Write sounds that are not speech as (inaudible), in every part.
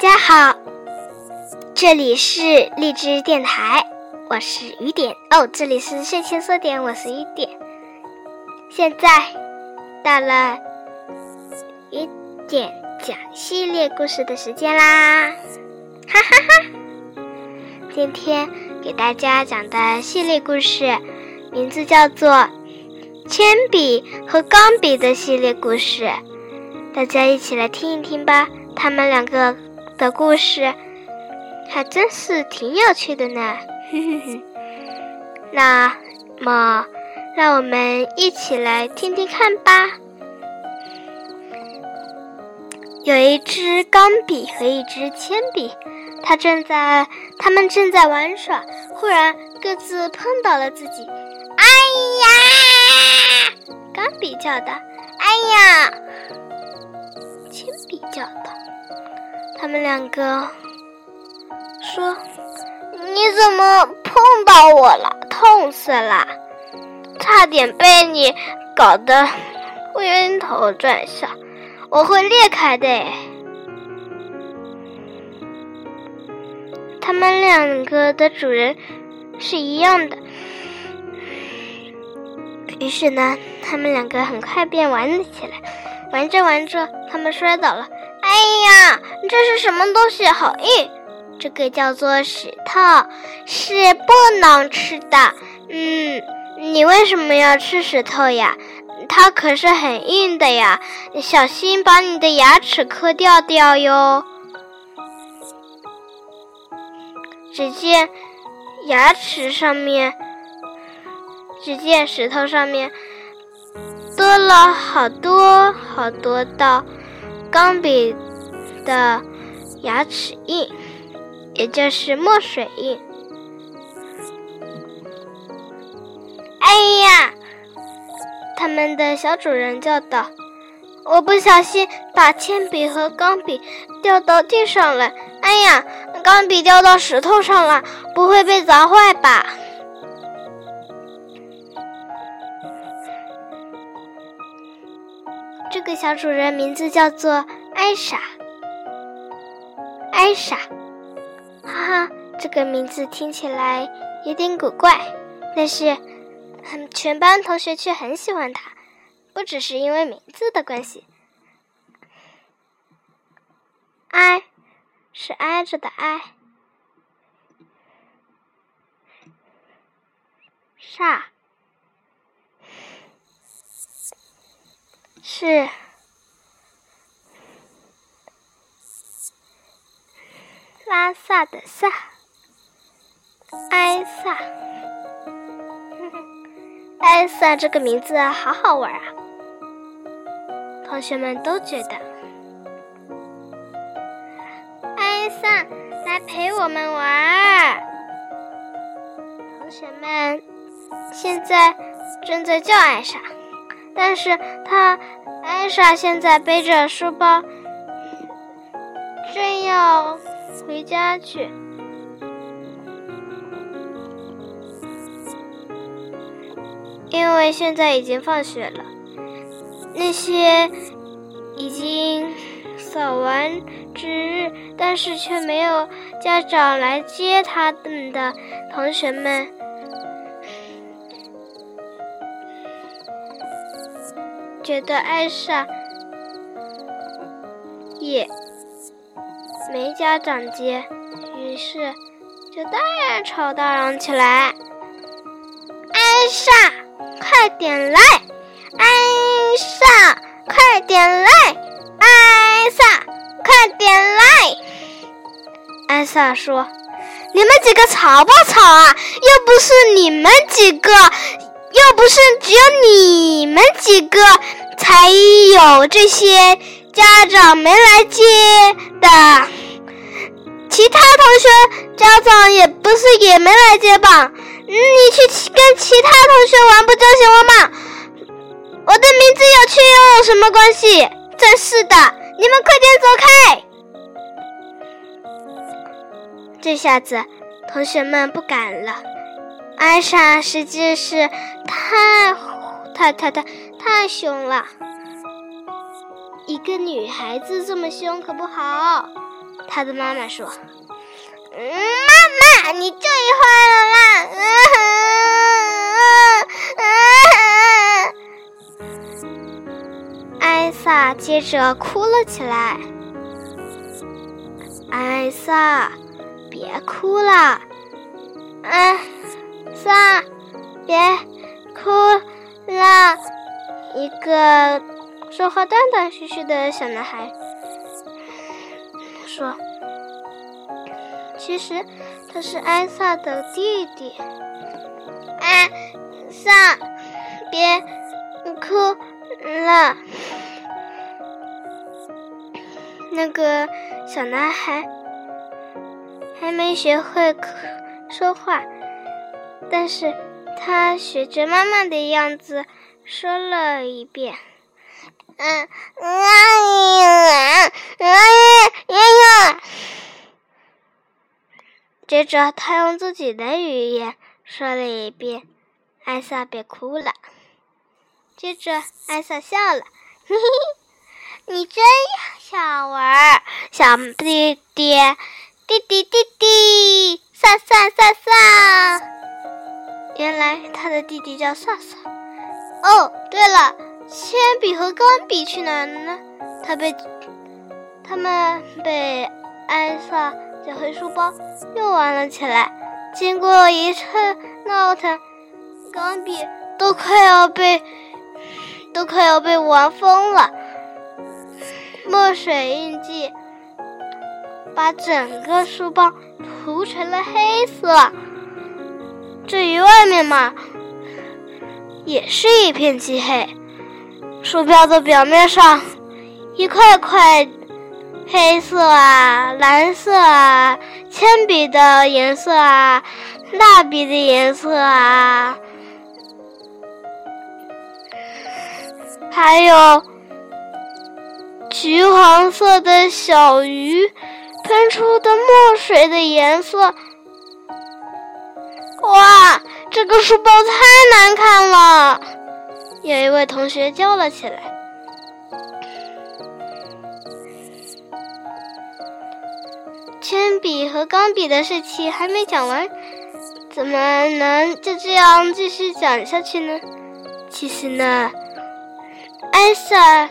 大家好，这里是荔枝电台，我是雨点哦。这里是睡前说点，我是雨点。现在到了雨点讲系列故事的时间啦，哈哈哈！今天给大家讲的系列故事名字叫做《铅笔和钢笔的系列故事》，大家一起来听一听吧。他们两个的故事还真是挺有趣的呢，(laughs) 那么，让我们一起来听听看吧。有一支钢笔和一支铅笔，他正在他们正在玩耍，忽然各自碰到了自己。哎呀！钢笔叫道：“哎呀！”铅笔叫道。他们两个说：“你怎么碰到我了？痛死了！差点被你搞得晕头转向，我会裂开的。”他们两个的主人是一样的，于是呢，他们两个很快便玩了起来。玩着玩着，他们摔倒了。哎呀，这是什么东西？好硬！这个叫做石头，是不能吃的。嗯，你为什么要吃石头呀？它可是很硬的呀，小心把你的牙齿磕掉掉哟。只见牙齿上面，只见石头上面多了好多好多道。钢笔的牙齿印，也就是墨水印。哎呀！他们的小主人叫道：“我不小心把铅笔和钢笔掉到地上了。哎呀，钢笔掉到石头上了，不会被砸坏吧？”这个小主人名字叫做艾莎，艾莎，哈哈，这个名字听起来有点古怪，但是，全班同学却很喜欢他，不只是因为名字的关系。挨是挨着的挨，煞。是拉萨的萨，艾萨，(laughs) 艾萨这个名字好好玩啊！同学们都觉得，艾萨来陪我们玩。同学们现在正在叫艾莎。但是他艾莎现在背着书包，正要回家去，因为现在已经放学了。那些已经扫完值日，但是却没有家长来接他们的同学们。觉得艾莎也没家长接，于是就大吵大嚷起来：“艾莎，快点来！艾莎，快点来！艾莎，快点来！”艾莎说：“你们几个吵不吵啊？又不是你们几个，又不是只有你们几个。”还有这些家长没来接的，其他同学家长也不是也没来接吧？你去跟其他同学玩不就行了吗？我的名字有趣又有什么关系？真是的，你们快点走开！这下子同学们不敢了。艾莎实际是太太太太。太凶了！一个女孩子这么凶可不好。他的妈妈说：“嗯，妈妈，你最坏了啦！” (laughs) 艾萨接着哭了起来。艾萨，别哭了，艾萨，别哭了。一个说话断断续续的小男孩说：“其实他是艾萨的弟弟。”艾萨，别哭了。那个小男孩还没学会说话，但是他学着妈妈的样子说了一遍：“嗯，阿姨，阿姨，爷爷。”接着他用自己的语言说了一遍：“艾萨，别哭了。”接着艾萨笑了，嘿嘿。你真好玩，小弟弟，弟弟弟弟，萨萨萨萨。原来他的弟弟叫萨萨。哦，对了，铅笔和钢笔去哪了呢？他被他们被艾萨捡回书包，又玩了起来。经过一阵闹腾，钢笔都快要被都快要被玩疯了。墨水印记把整个书包涂成了黑色，至于外面嘛，也是一片漆黑。书标的表面上一块块黑色啊、蓝色啊，铅笔的颜色啊、蜡笔的颜色啊，还有。橘黄色的小鱼喷出的墨水的颜色，哇！这个书包太难看了。有一位同学叫了起来。铅笔和钢笔的事情还没讲完，怎么能就这样继续讲下去呢？其实呢，艾莎。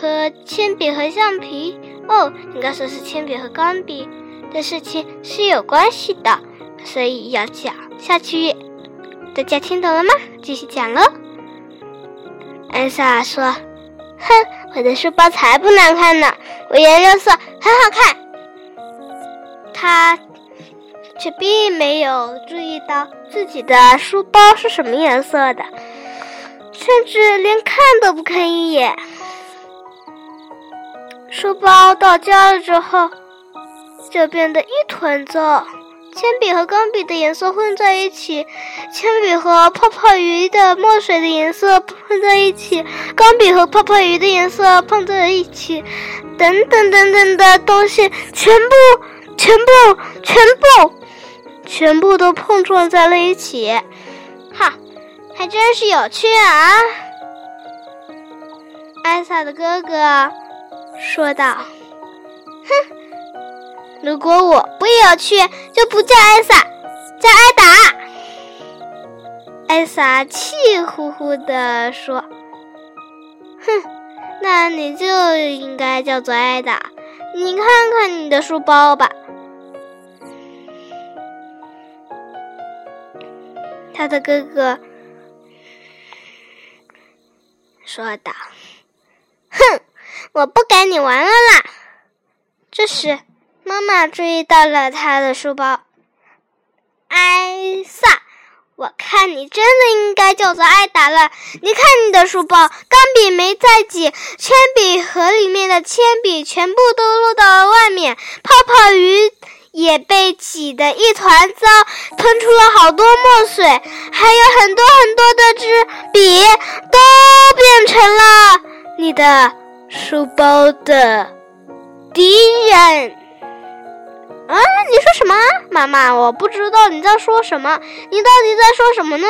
和铅笔和橡皮哦，应该说是铅笔和钢笔的事情是有关系的，所以要讲下去。大家听懂了吗？继续讲喽。艾莎说：“哼，我的书包才不难看呢，五颜六色很好看。”他却并没有注意到自己的书包是什么颜色的，甚至连看都不看一眼。书包到家了之后，就变得一团糟。铅笔和钢笔的颜色混在一起，铅笔和泡泡鱼的墨水的颜色混在一起，钢笔和泡泡鱼的颜色碰在一起，等等等等的东西，全部、全部、全部、全部都碰撞在了一起。哈，还真是有趣啊！艾萨的哥哥。说道：“哼，如果我不有趣，就不叫艾萨，叫艾达。”艾萨气呼呼地说：“哼，那你就应该叫做艾达。你看看你的书包吧。”他的哥哥说道：“哼。”我不跟你玩了啦！这时，妈妈注意到了他的书包。艾萨，我看你真的应该叫做艾达了。你看你的书包，钢笔没在挤，铅笔盒里面的铅笔全部都落到了外面，泡泡鱼也被挤得一团糟，喷出了好多墨水，还有很多很多的支笔都变成了你的。书包的敌人啊！你说什么，妈妈？我不知道你在说什么。你到底在说什么呢？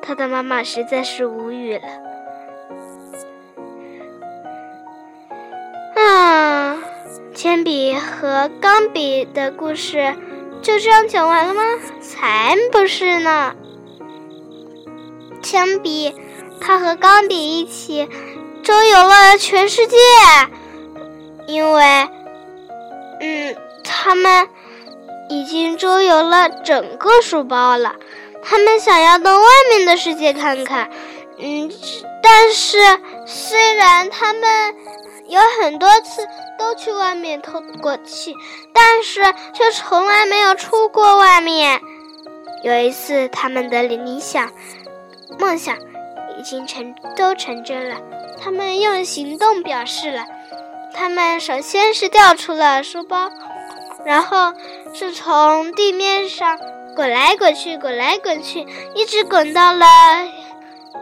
他的妈妈实在是无语了。啊，铅笔和钢笔的故事就这样讲完了吗？才不是呢！铅笔，它和钢笔一起周游了全世界，因为，嗯，他们已经周游了整个书包了。他们想要到外面的世界看看，嗯，但是虽然他们有很多次都去外面透过气，但是却从来没有出过外面。有一次，他们的理想、梦想已经成都成真了，他们用行动表示了。他们首先是掉出了书包，然后是从地面上。滚来滚去，滚来滚去，一直滚到了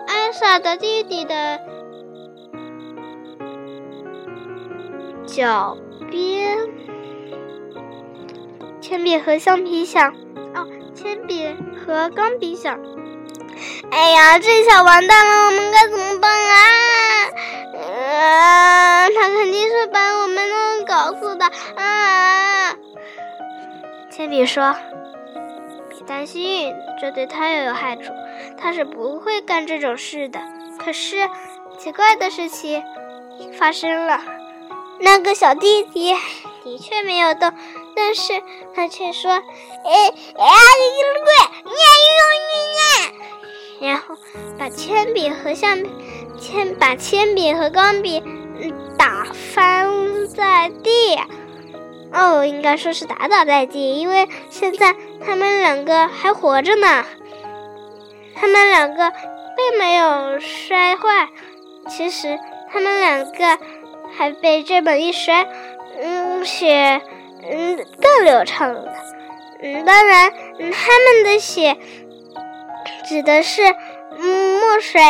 艾莎的弟弟的脚边。铅笔和橡皮想，哦，铅笔和钢笔想，哎呀，这下完蛋了，我们该怎么办啊？啊，啊！铅笔说。别担心，这对他也有害处，他是不会干这种事的。可是，奇怪的事情发生了，那个小弟弟的确没有动，但是他却说：“哎哎呀，你鬼，你用你！”然后把铅笔和橡铅把铅笔和钢笔打翻在地。哦，应该说是打倒在地，因为现在他们两个还活着呢。他们两个并没有摔坏，其实他们两个还被这么一摔，嗯，血嗯更流畅了。嗯，当然，他们的血指的是嗯墨水，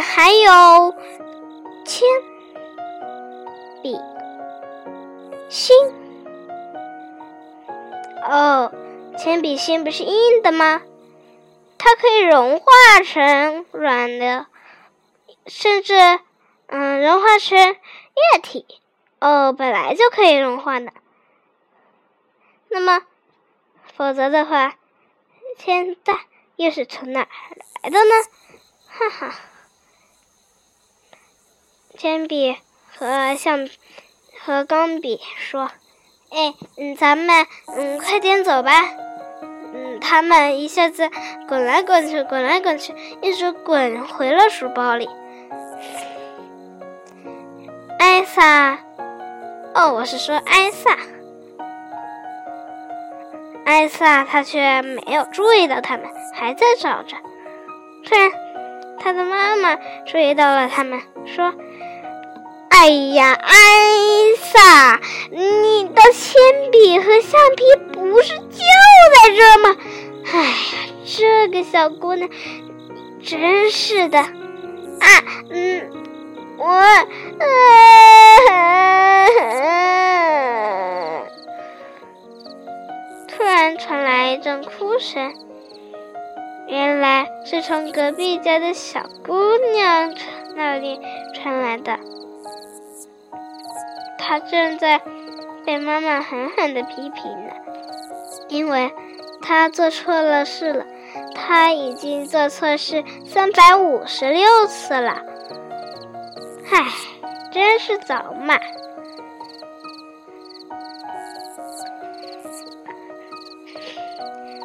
还有铅笔。芯哦，铅笔芯不是硬的吗？它可以融化成软的，甚至嗯融化成液体。哦，本来就可以融化的。那么，否则的话，现在又是从哪儿来的呢？哈哈，铅笔和橡。和钢笔说：“哎，嗯，咱们嗯，快点走吧。”嗯，他们一下子滚来滚去，滚来滚去，一直滚回了书包里。艾萨，哦，我是说艾萨。艾萨他却没有注意到他们，还在找着。突然，他的妈妈注意到了他们，说。哎呀，艾萨，你的铅笔和橡皮不是就在这吗？哎呀，这个小姑娘真是的啊！嗯，我…… (laughs) 突然传来一阵哭声，原来是从隔壁家的小姑娘那里传来的。他正在被妈妈狠狠的批评呢，因为他做错了事了。他已经做错事三百五十六次了，唉，真是早骂。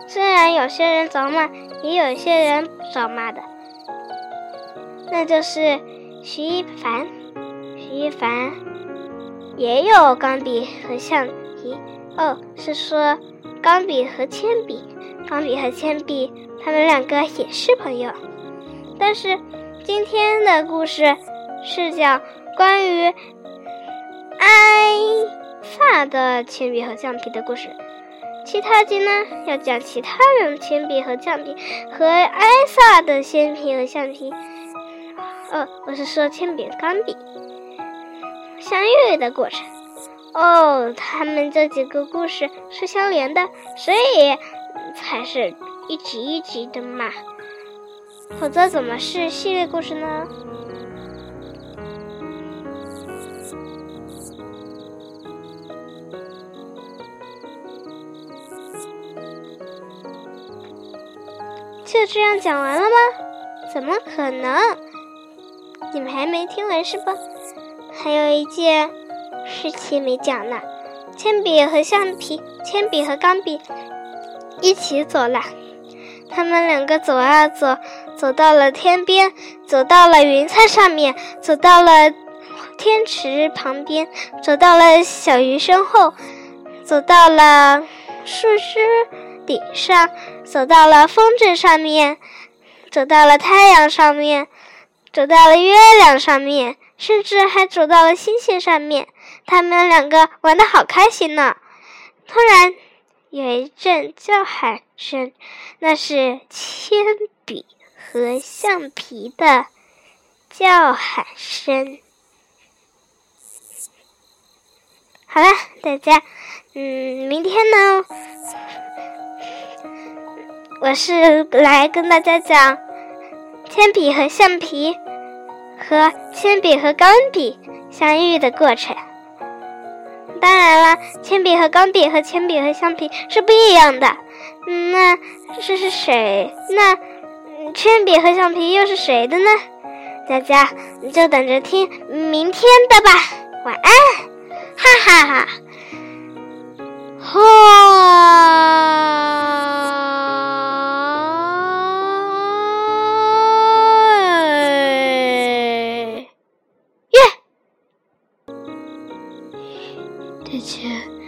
虽然有些人早骂，也有些人不早骂的，那就是徐一凡，徐一凡。也有钢笔。和橡皮哦，是说钢笔和铅笔，钢笔。和铅笔，他们两个也是朋友。但是今天的故事是讲关于艾萨的铅笔。和橡皮的故事，其他集呢要讲其他人铅笔。和橡皮和艾萨的铅笔。和橡皮。哦，我是说铅笔、钢笔。相遇的过程哦他们这几个故事是相连的所以才是一集一集的嘛。否则怎么是系列故事呢？就这样讲完了吗？怎么可能？你们还没听完是吧？还有一件事情没讲呢。铅笔和橡皮，铅笔和钢笔一起走了。他们两个走啊走，走到了天边，走到了云彩上面，走到了天池旁边，走到了小鱼身后，走到了树枝顶上，走到了风筝上面，走到了太阳上面，走到了月亮上面，甚至还走到了星星上面。他们两个玩的好开心呢。突然。有一阵叫喊声，那是铅笔和橡皮的叫喊声。好了，大家，嗯，明天呢，我是来跟大家讲铅笔和橡皮和铅笔和钢笔相遇的过程。当然了，铅笔和钢笔和铅笔和橡皮是不一样的。那这是谁？那铅笔和橡皮又是谁的呢？大家就等着听明天的吧。晚安，哈哈哈。姐姐，姐